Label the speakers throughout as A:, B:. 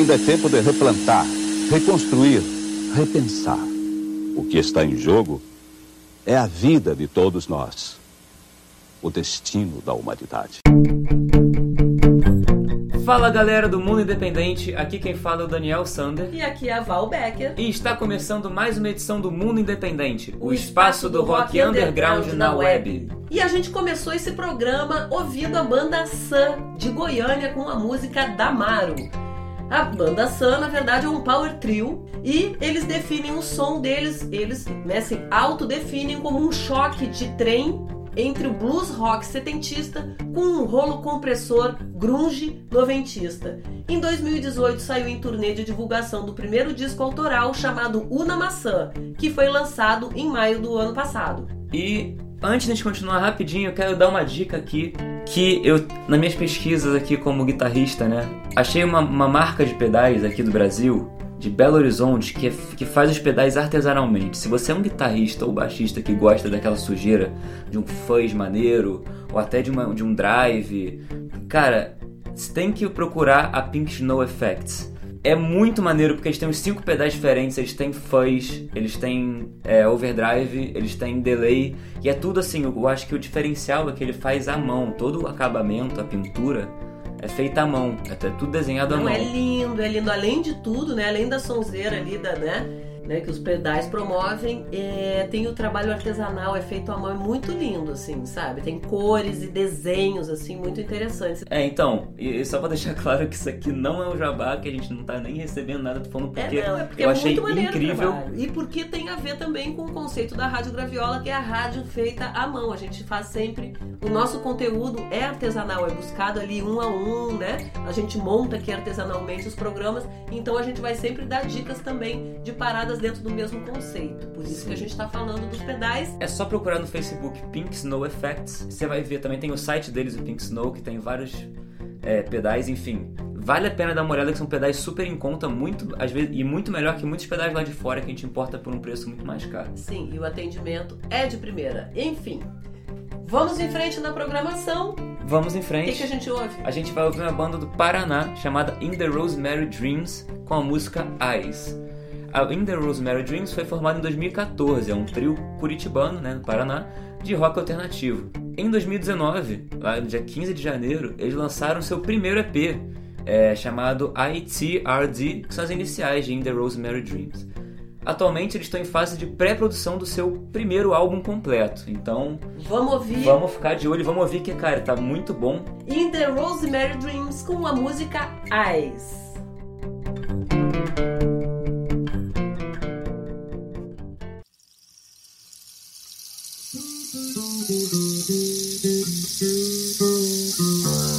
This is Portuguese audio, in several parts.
A: Ainda é tempo de replantar, reconstruir, repensar. O que está em jogo é a vida de todos nós, o destino da humanidade.
B: Fala galera do Mundo Independente, aqui quem fala é o Daniel Sander.
C: E aqui é a Val Becker.
B: E está começando mais uma edição do Mundo Independente, o, o espaço, espaço do, do rock, rock underground, underground na web. web.
C: E a gente começou esse programa ouvindo a banda Sun de Goiânia com a música Damaro. A banda Sun, na verdade, é um power trio e eles definem o som deles, eles né, se autodefinem como um choque de trem entre o blues rock setentista com um rolo compressor grunge noventista. Em 2018 saiu em turnê de divulgação do primeiro disco autoral chamado Una Maçã, que foi lançado em maio do ano passado.
B: E antes de continuar rapidinho, eu quero dar uma dica aqui que eu, nas minhas pesquisas aqui como guitarrista, né, achei uma, uma marca de pedais aqui do Brasil de Belo Horizonte que, é, que faz os pedais artesanalmente. Se você é um guitarrista ou baixista que gosta daquela sujeira de um fuzz maneiro ou até de, uma, de um drive, cara, você tem que procurar a Pink Snow Effects. É muito maneiro porque eles têm uns cinco pedais diferentes, eles têm fuzz, eles têm é, overdrive, eles têm delay e é tudo assim. Eu acho que o diferencial é que ele faz à mão, todo o acabamento, a pintura é feita à mão, é tudo desenhado
C: Não,
B: à mão.
C: É lindo, é lindo. Além de tudo, né? Além da sonzeira ali, da, né? Né, que os pedais promovem, é, tem o trabalho artesanal, é feito à mão, é muito lindo, assim, sabe? Tem cores e desenhos, assim, muito interessantes.
B: É, então, e só pra deixar claro que isso aqui não é o jabá, que a gente não tá nem recebendo nada, tô falando porque,
C: é, não, é porque
B: eu
C: é
B: achei
C: muito
B: incrível.
C: E porque tem a ver também com o conceito da Rádio Graviola, que é a rádio feita à mão. A gente faz sempre, o nosso conteúdo é artesanal, é buscado ali um a um, né? A gente monta aqui artesanalmente os programas, então a gente vai sempre dar dicas também de paradas dentro do mesmo conceito. Por isso Sim. que a gente está falando dos pedais.
B: É só procurar no Facebook Pink Snow Effects. Você vai ver também tem o site deles, o Pink Snow, que tem vários é, pedais, enfim. Vale a pena dar uma olhada que são pedais super em conta, muito, às vezes, e muito melhor que muitos pedais lá de fora que a gente importa por um preço muito mais caro.
C: Sim, e o atendimento é de primeira. Enfim, vamos em frente na programação.
B: Vamos em frente.
C: O que, que, a gente ouve?
B: A gente vai ouvir uma banda do Paraná chamada In the Rosemary Dreams com a música Eyes. A In the Rosemary Dreams foi formada em 2014, é um trio curitibano, né, no Paraná, de rock alternativo. Em 2019, lá no dia 15 de janeiro, eles lançaram seu primeiro EP, é, chamado ITRD, que são as iniciais de In the Rosemary Dreams. Atualmente eles estão em fase de pré-produção do seu primeiro álbum completo. Então,
C: vamos ouvir.
B: Vamos ficar de olho, vamos ouvir que cara, tá muito bom.
C: In the Rosemary Dreams com a música Eyes.
D: Thank you.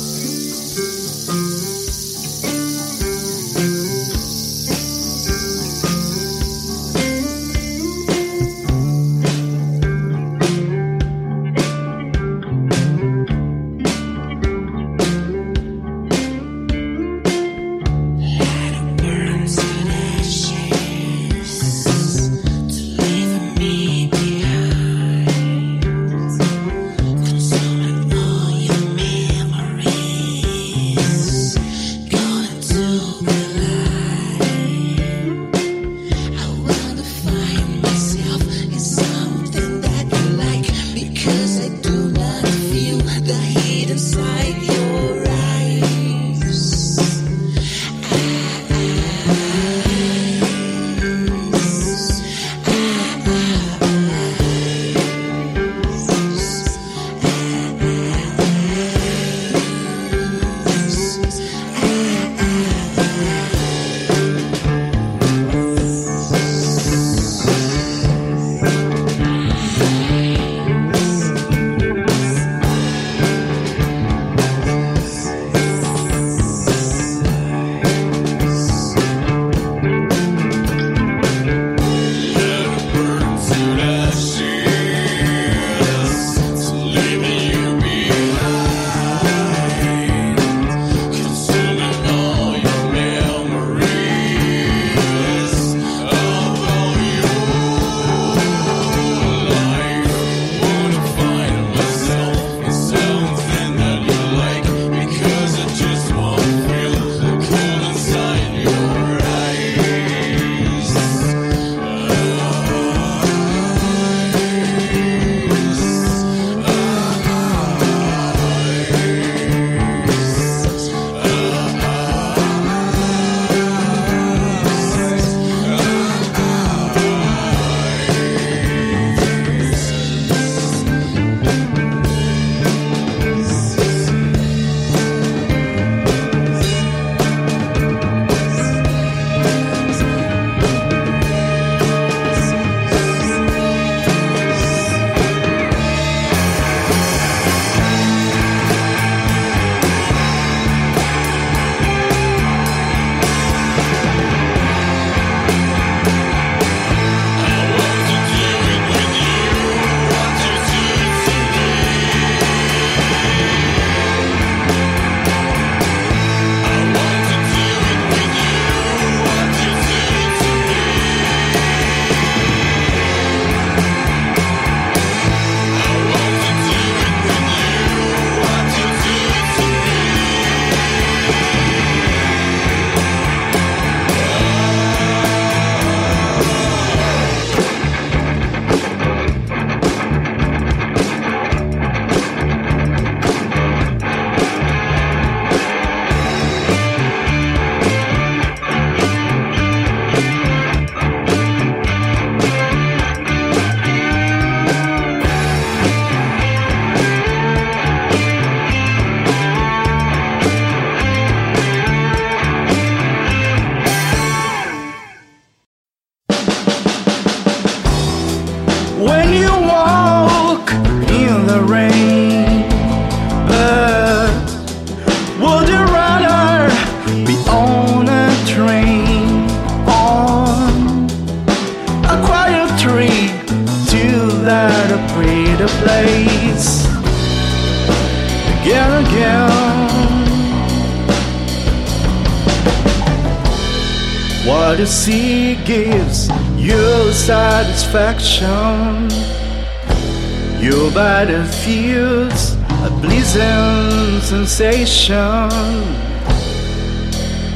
D: Sensation.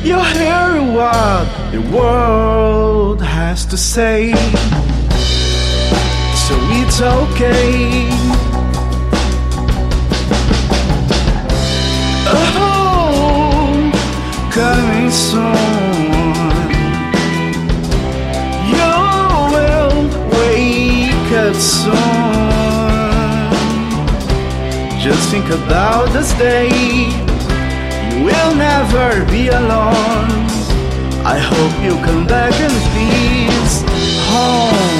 D: You're hearing what the world has to say, so it's okay. Oh, coming soon. You will wake up soon. Think about this day. You will never be alone. I hope you come back in peace home.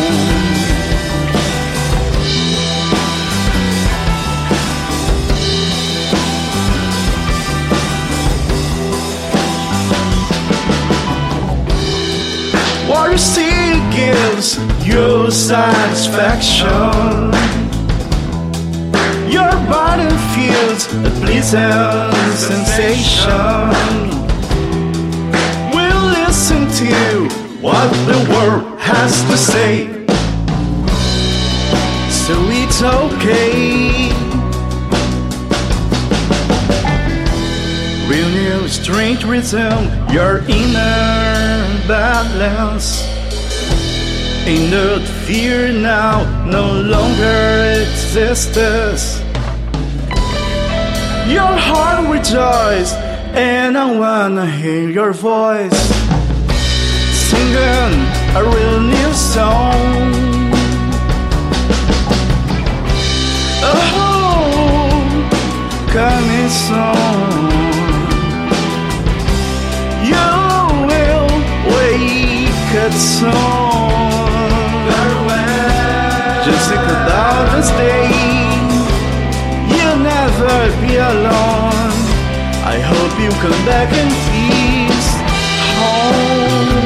D: What you see gives you satisfaction. A pleasant sensation. We'll listen to what the world has to say. So it's okay. Real new strange rhythm, your inner balance. Ain't no fear now, no longer exists. Your heart rejoices, and I wanna hear your voice singing a real new song. Oh, coming soon. You will wake up soon. Just think about this day. Never be alone. I hope you come back in peace home.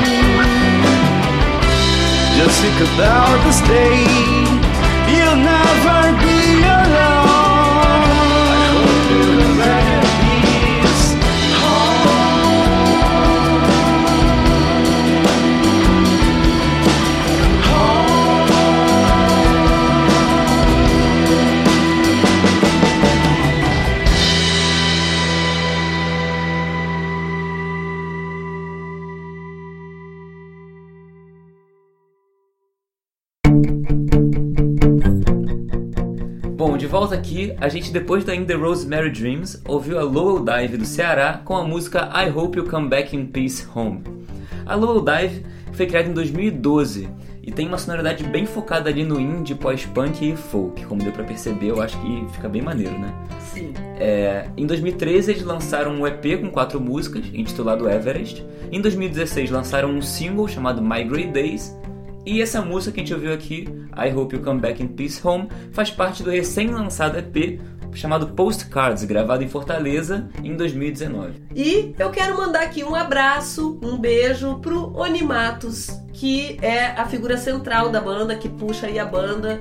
D: Just think about this day.
B: De volta aqui, a gente depois da In The Rosemary Dreams ouviu a Lowell Dive do Ceará com a música I Hope You Come Back in Peace Home. A Lowell Dive foi criada em 2012 e tem uma sonoridade bem focada ali no indie, pós-punk e folk, como deu pra perceber, eu acho que fica bem maneiro, né?
C: Sim.
B: É, em 2013 eles lançaram um EP com quatro músicas, intitulado Everest. Em 2016 lançaram um single chamado My Grey Days. E essa música que a gente ouviu aqui, I Hope You Come Back in Peace Home, faz parte do recém-lançado EP chamado Postcards, gravado em Fortaleza em 2019.
C: E eu quero mandar aqui um abraço, um beijo pro Onimatos, que é a figura central da banda, que puxa aí a banda.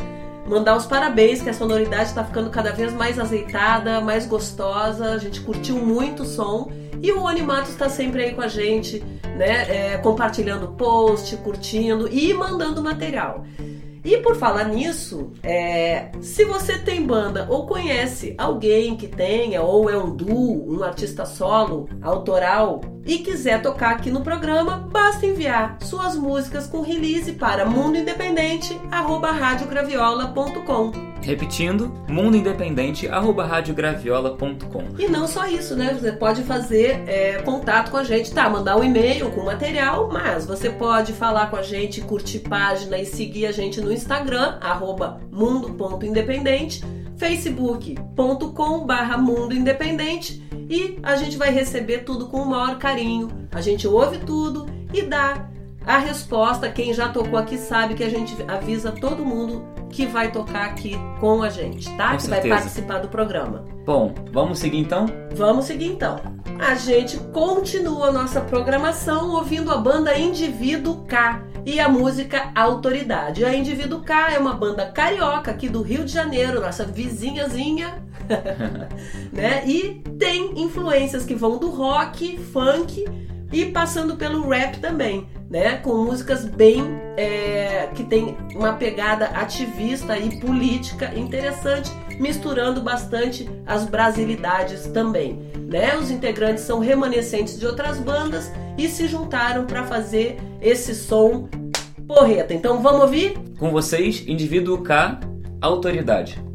C: Mandar os parabéns, que a sonoridade está ficando cada vez mais azeitada, mais gostosa. A gente curtiu muito o som. E o Onimatos está sempre aí com a gente, né? É, compartilhando post, curtindo e mandando material. E por falar nisso, é, se você tem banda ou conhece alguém que tenha, ou é um duo, um artista solo, autoral, e quiser tocar aqui no programa, basta enviar suas músicas com release para mundoindependente@radiograviola.com.
B: Repetindo, mundoindependente@radiograviola.com.
C: E não só isso, né? Você pode fazer é, contato com a gente, tá? Mandar um e-mail com material, mas você pode falar com a gente, curtir página e seguir a gente no Instagram, arroba mundo.independente, facebook.com barra mundo independente e a gente vai receber tudo com o maior carinho. A gente ouve tudo e dá a resposta. Quem já tocou aqui sabe que a gente avisa todo mundo que vai tocar aqui com a gente, tá?
B: Com
C: que vai
B: certeza.
C: participar do programa.
B: Bom, vamos seguir então?
C: Vamos seguir então. A gente continua a nossa programação ouvindo a banda Indivíduo K e a música Autoridade. A Indivíduo K é uma banda carioca aqui do Rio de Janeiro, nossa vizinhazinha, né? E tem influências que vão do rock, funk, e passando pelo rap também, né? Com músicas bem é, que tem uma pegada ativista e política interessante, misturando bastante as brasilidades também. Né? Os integrantes são remanescentes de outras bandas e se juntaram para fazer esse som porreta. Então vamos ouvir?
E: Com vocês, indivíduo K, autoridade.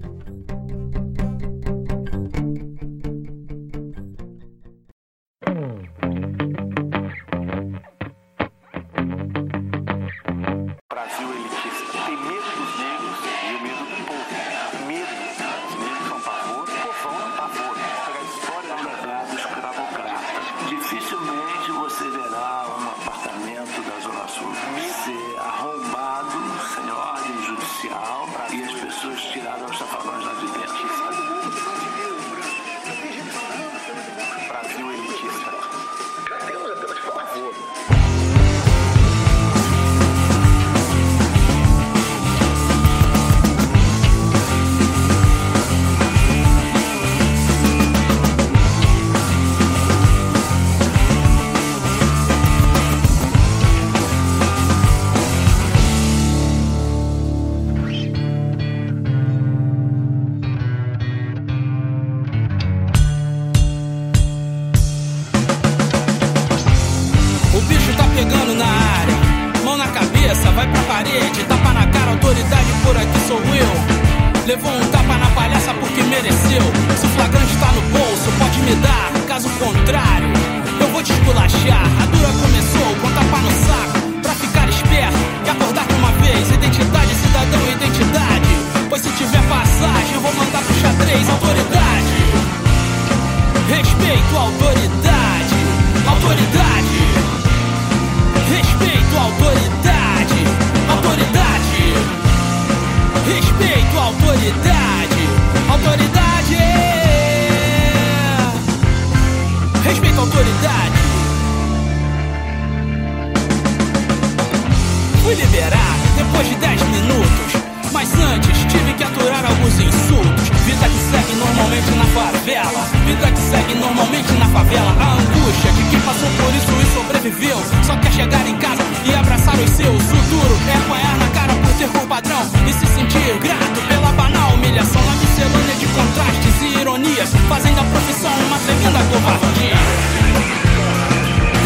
F: sobreviveu. Só quer chegar em casa e abraçar os seus. O duro é apanhar na cara por ser um padrão e se sentir grato pela banal humilhação. Na miscelânea de contrastes e ironias, fazendo a profissão uma tremenda covardia.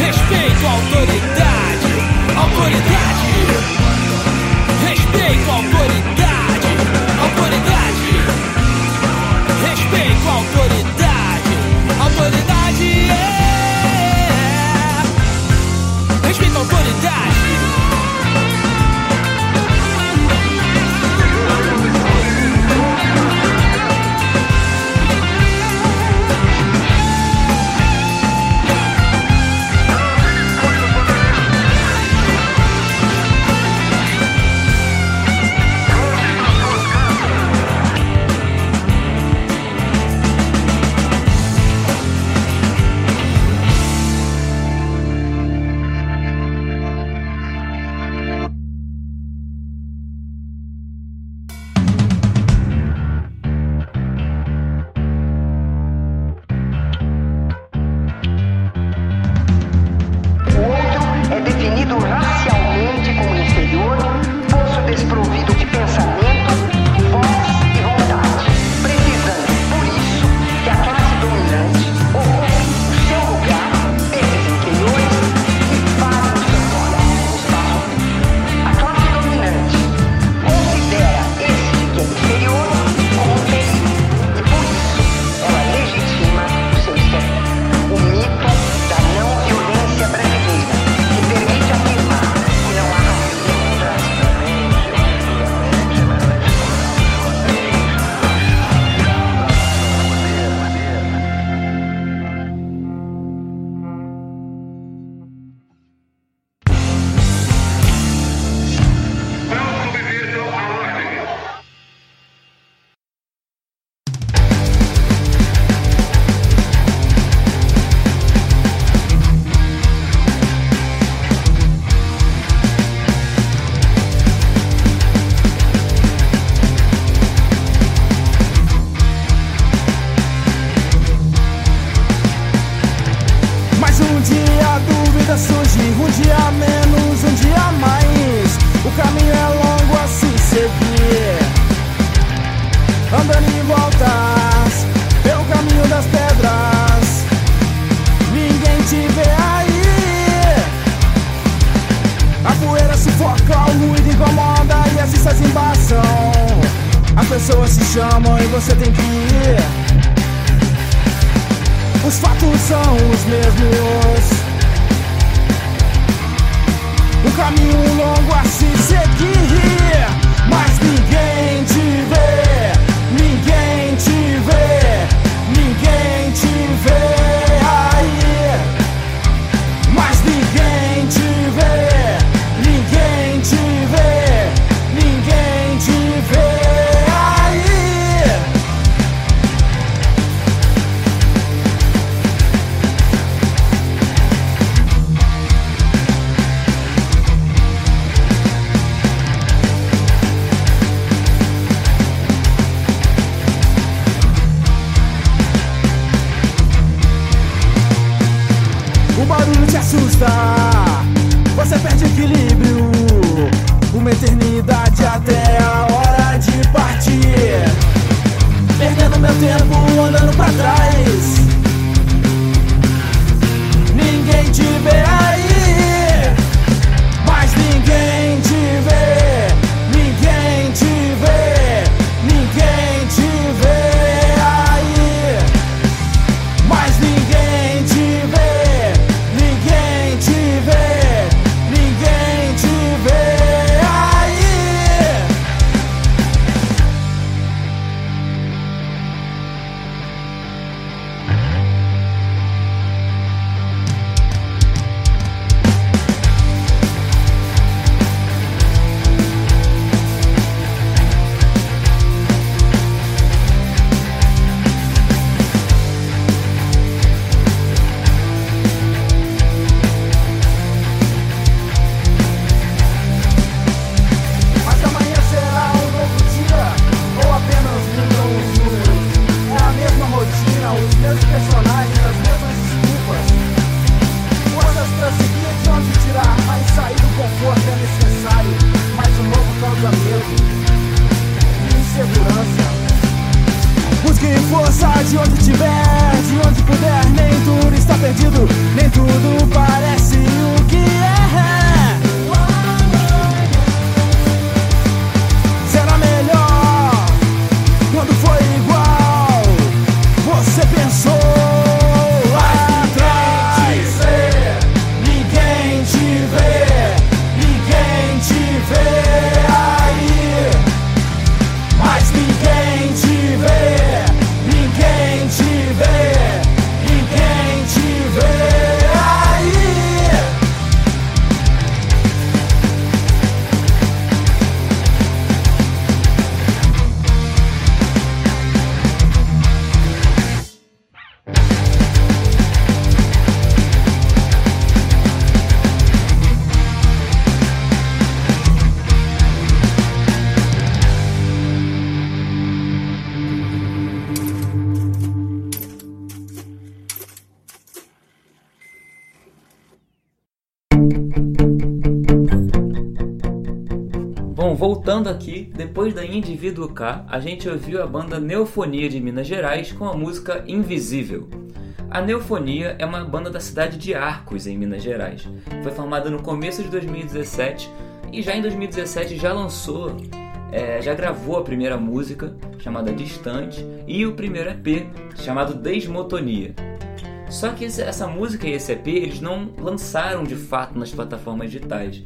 F: Respeito à autoridade, autoridade.
G: Você tem que ir. Os fatos são os mesmos. Um caminho longo a se seguir.
B: Voltando aqui, depois da Indivíduo K, a gente ouviu a banda Neofonia de Minas Gerais com a música Invisível. A Neofonia é uma banda da cidade de Arcos, em Minas Gerais. Foi formada no começo de 2017 e já em 2017 já lançou, é, já gravou a primeira música, chamada Distante, e o primeiro EP, chamado Desmotonia. Só que essa música e esse EP eles não lançaram de fato nas plataformas digitais.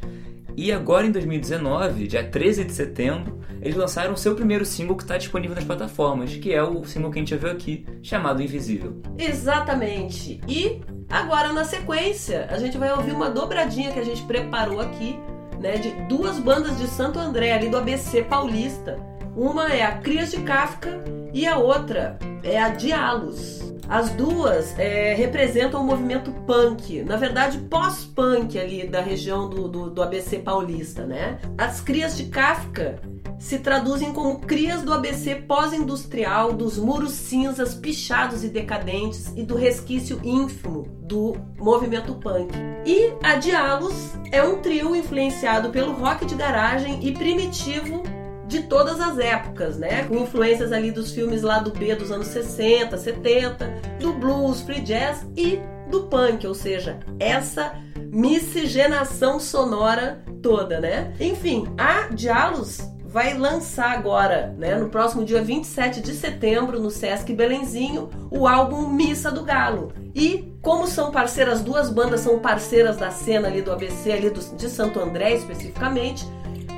B: E agora em 2019, dia 13 de setembro, eles lançaram o seu primeiro single que está disponível nas plataformas, que é o single que a gente ouviu aqui, chamado Invisível.
C: Exatamente. E agora na sequência, a gente vai ouvir uma dobradinha que a gente preparou aqui, né, de duas bandas de Santo André ali do ABC Paulista. Uma é a Crias de Kafka e a outra é a Dialos. As duas é, representam o movimento punk, na verdade pós-punk ali da região do, do, do ABC paulista, né? As Crias de Kafka se traduzem como crias do ABC pós-industrial, dos muros cinzas, pichados e decadentes e do resquício ínfimo do movimento punk. E a Dialos é um trio influenciado pelo rock de garagem e primitivo de todas as épocas, né? Com influências ali dos filmes lá do B dos anos 60, 70, do blues, free jazz e do punk, ou seja, essa miscigenação sonora toda, né? Enfim, a Dialos vai lançar agora, né, no próximo dia 27 de setembro, no Sesc Belenzinho, o álbum Missa do Galo. E como são parceiras, as duas bandas são parceiras da cena ali do ABC, ali do, de Santo André especificamente,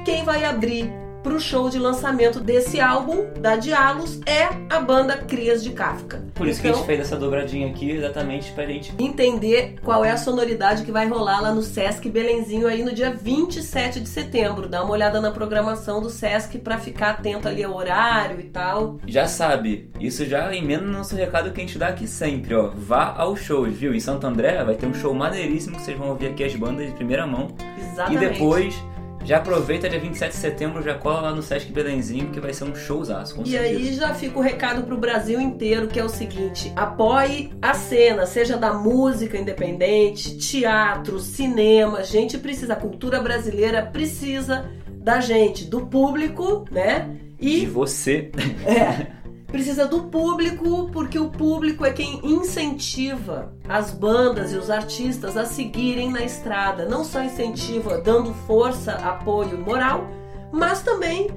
C: quem vai abrir para o show de lançamento desse álbum, da Dialos, é a banda Crias de Kafka.
B: Por isso então, que a gente então, fez essa dobradinha aqui, exatamente pra gente
C: entender qual é a sonoridade que vai rolar lá no Sesc Belenzinho aí no dia 27 de setembro. Dá uma olhada na programação do Sesc para ficar atento ali ao horário e tal.
B: Já sabe, isso já emenda no nosso recado que a gente dá aqui sempre, ó. Vá ao show, viu? Em Santo André vai ter um show maneiríssimo que vocês vão ouvir aqui as bandas de primeira mão.
C: Exatamente.
B: E depois já aproveita dia 27 de setembro, já cola lá no Sesc Belenzinho, que vai ser um showzaço, com
C: E
B: certeza.
C: aí já fica o recado pro Brasil inteiro, que é o seguinte: apoie a cena, seja da música independente, teatro, cinema. A gente precisa, a cultura brasileira precisa da gente, do público, né?
B: E de você.
C: É. precisa do público, porque o público é quem incentiva as bandas e os artistas a seguirem na estrada. Não só incentiva dando força, apoio moral, mas também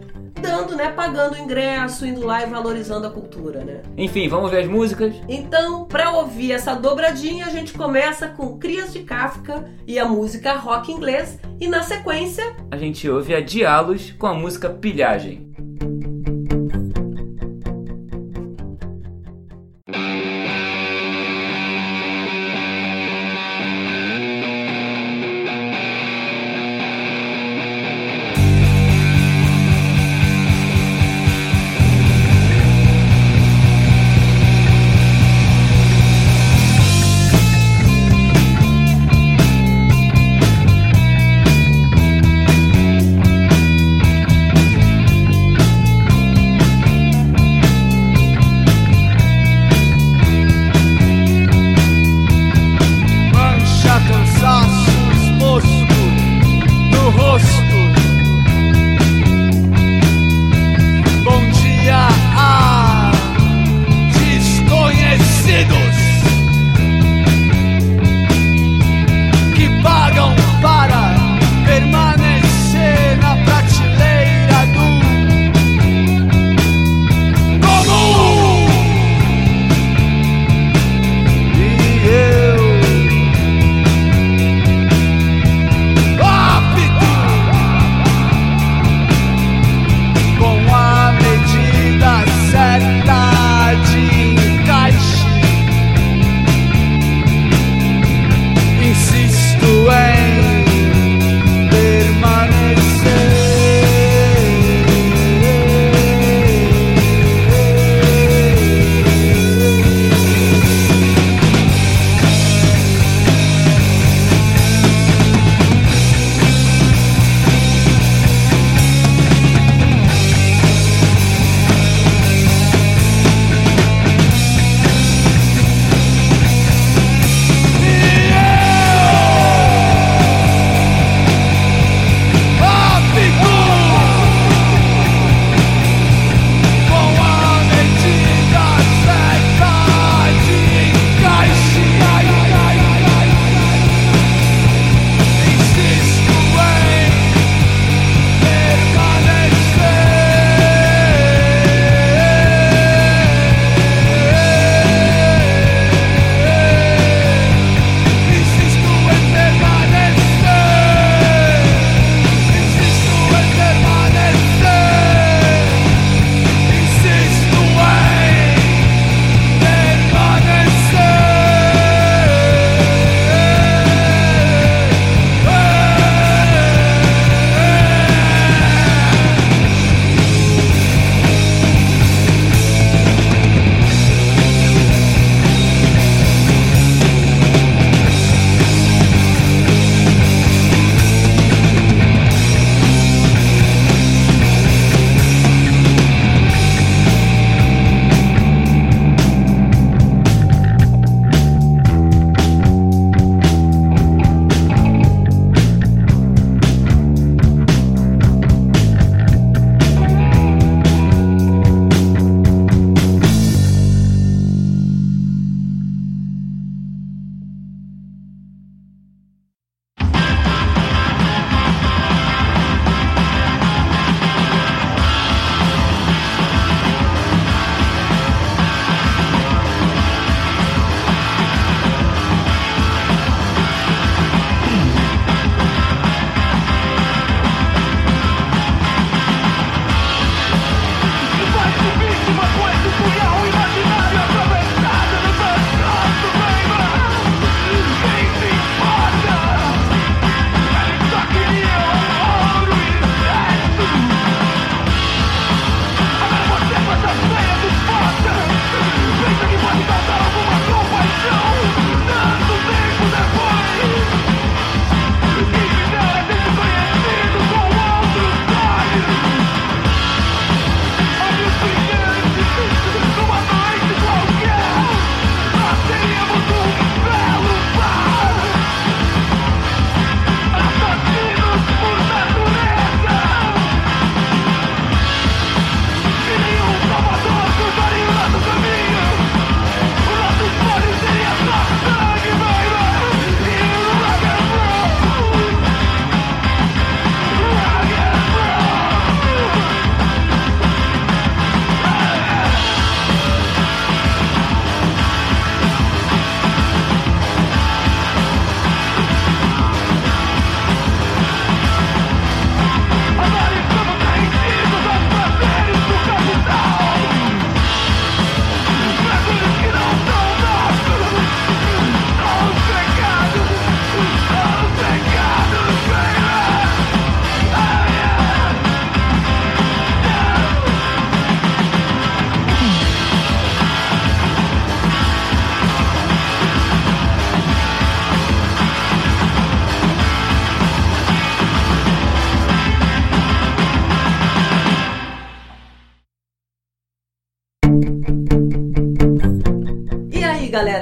C: dando, né, pagando ingresso, indo lá e valorizando a cultura, né?
B: Enfim, vamos ver as músicas.
C: Então, para ouvir essa dobradinha, a gente começa com Crias de Kafka e a música rock inglês e na sequência
B: a gente ouve a Dialos com a música Pilhagem.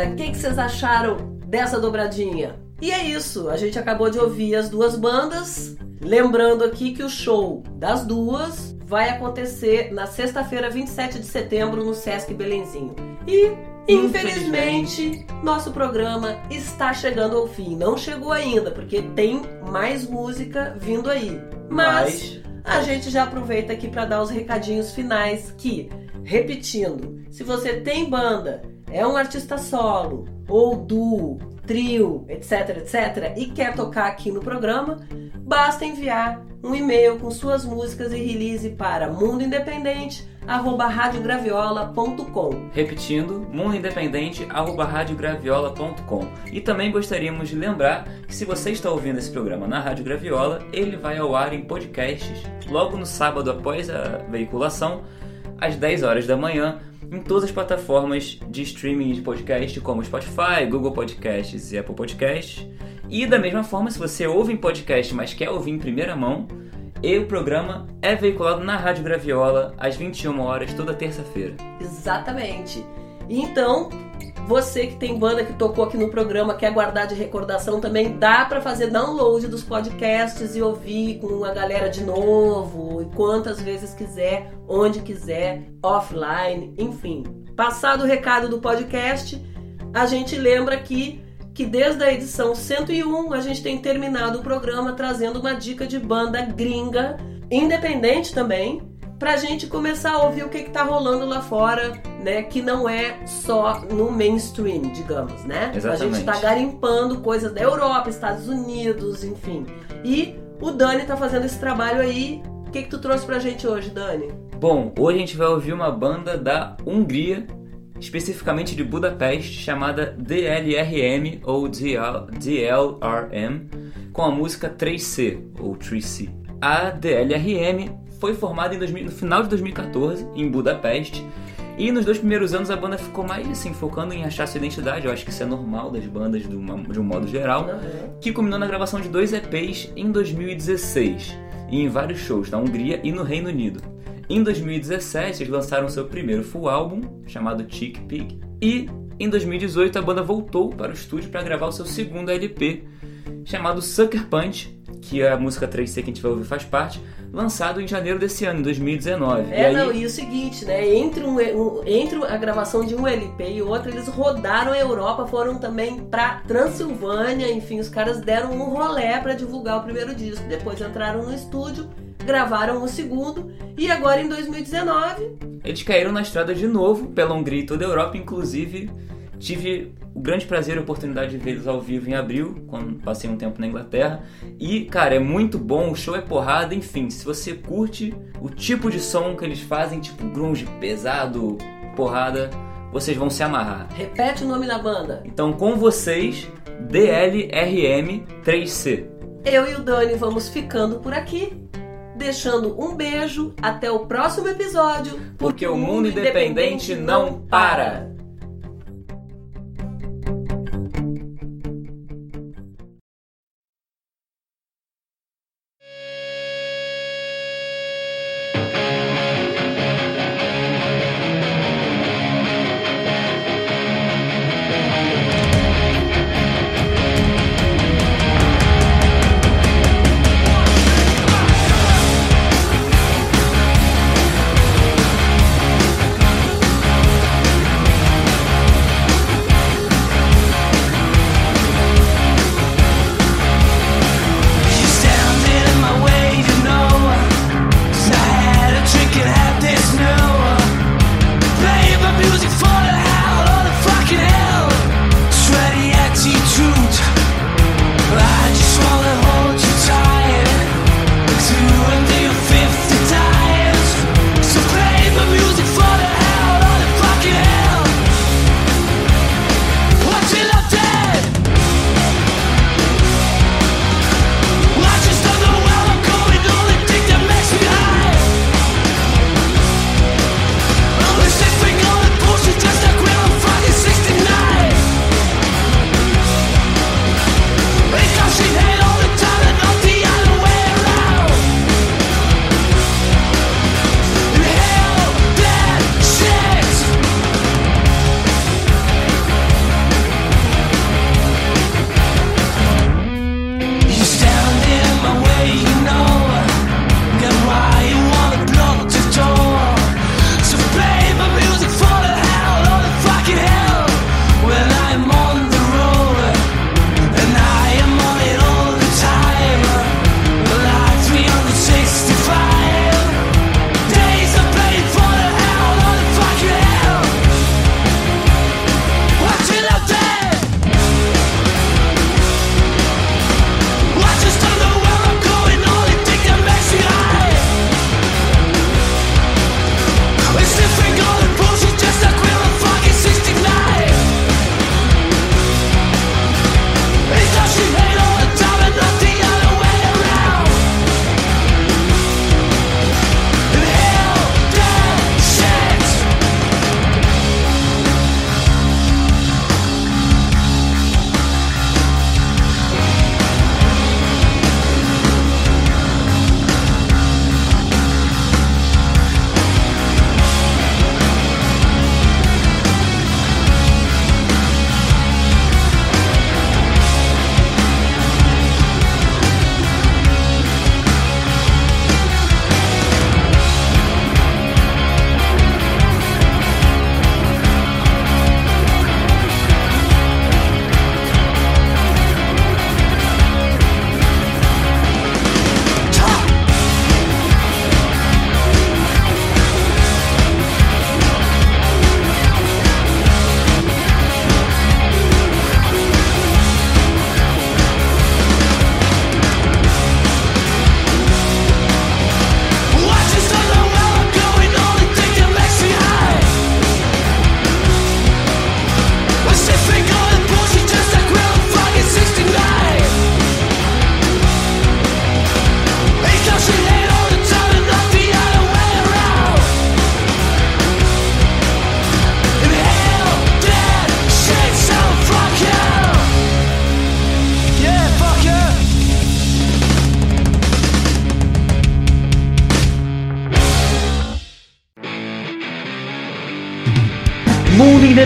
C: Galera, o que, que vocês acharam dessa dobradinha? E é isso, a gente acabou de ouvir as duas bandas. Lembrando aqui que o show das duas vai acontecer na sexta-feira, 27 de setembro, no Sesc Belenzinho. E, infelizmente, nosso programa está chegando ao fim. Não chegou ainda, porque tem mais música vindo aí. Mas, a gente já aproveita aqui para dar os recadinhos finais que, repetindo, se você tem banda, é um artista solo ou duo, trio, etc, etc, e quer tocar aqui no programa, basta enviar um e-mail com suas músicas e release para mundoindependente@radiograviola.com.
B: Repetindo, mundoindependente@radiograviola.com. E também gostaríamos de lembrar que se você está ouvindo esse programa na Rádio Graviola, ele vai ao ar em podcasts logo no sábado após a veiculação, às 10 horas da manhã, em todas as plataformas de streaming de podcast, como Spotify, Google Podcasts e Apple Podcasts. E da mesma forma, se você ouve em podcast, mas quer ouvir em primeira mão, e o programa é veiculado na Rádio Graviola às 21 horas toda terça-feira.
C: Exatamente. Então, você que tem banda que tocou aqui no programa, quer guardar de recordação também, dá para fazer download dos podcasts e ouvir com a galera de novo, e quantas vezes quiser, onde quiser, offline, enfim. Passado o recado do podcast, a gente lembra aqui que desde a edição 101 a gente tem terminado o programa trazendo uma dica de banda gringa, independente também, pra gente começar a ouvir o que, que tá rolando lá fora, né? Que não é só no mainstream, digamos, né? A
B: Exatamente.
C: gente tá garimpando coisas da Europa, Estados Unidos, enfim. E o Dani tá fazendo esse trabalho aí. O que, que tu trouxe pra gente hoje, Dani?
B: Bom, hoje a gente vai ouvir uma banda da Hungria, especificamente de Budapeste, chamada DLRM ou DL DLRM, com a música 3C ou 3C. A DLRM foi formada em 2000 no final de 2014 em Budapeste. E nos dois primeiros anos a banda ficou mais assim, focando em achar sua identidade, eu acho que isso é normal das bandas de, uma- de um modo geral, que culminou na gravação de dois EPs em 2016 e em vários shows na Hungria e no Reino Unido. Em 2017, eles lançaram seu primeiro full álbum, chamado Chick Pig, e em 2018 a banda voltou para o estúdio para gravar o seu segundo LP, chamado Sucker Punch, que a música 3C que a gente vai ouvir faz parte, lançado em janeiro desse ano, em 2019.
C: É, não, e o seguinte, né? Entre, um, um- entre a gravação de um LP e outro, eles rodaram a Europa, foram também pra Transilvânia, enfim, os caras deram um rolé pra divulgar o primeiro disco. Depois entraram no estúdio, gravaram o segundo, e agora em 2019,
B: Eles caíram na estrada de novo pela Hungria e toda a Europa, inclusive tive o grande prazer e a oportunidade de vê-los ao vivo em abril, quando passei um tempo na Inglaterra. E, cara, é muito bom, o show é porrada, enfim, se você curte o tipo de som que eles fazem, tipo grunge pesado, porrada, vocês vão se amarrar.
C: repete o nome da banda.
B: Então, com vocês, DLRM3C.
C: Eu e o Dani vamos ficando por aqui, deixando um beijo, até o próximo episódio,
B: Porque o mundo independente não para.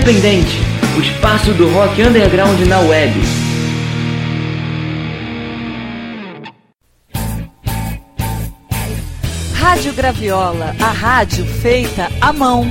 B: Independente, o espaço do rock underground na web.
H: Rádio Graviola, a rádio feita à mão.